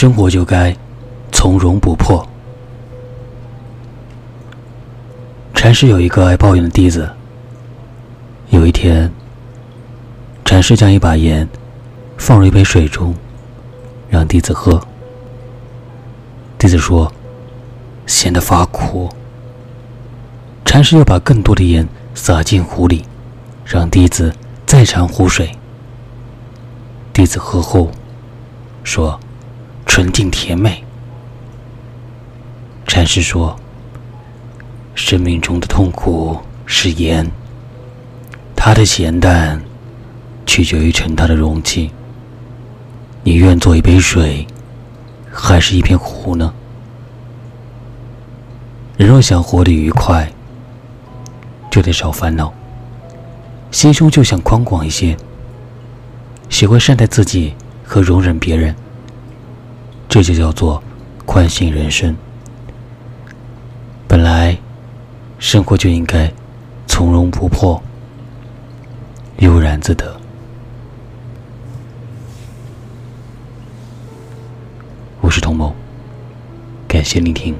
生活就该从容不迫。禅师有一个爱抱怨的弟子。有一天，禅师将一把盐放入一杯水中，让弟子喝。弟子说：“咸得发苦。”禅师又把更多的盐撒进壶里，让弟子再尝壶水。弟子喝后说：“纯净甜美。”禅师说：“生命中的痛苦是盐，它的咸淡取决于盛它的容器。你愿做一杯水，还是一片湖呢？人若想活得愉快，就得少烦恼，心胸就想宽广一些。”学会善待自己和容忍别人，这就叫做宽心人生。本来生活就应该从容不迫，悠然自得。我是童某，感谢聆听。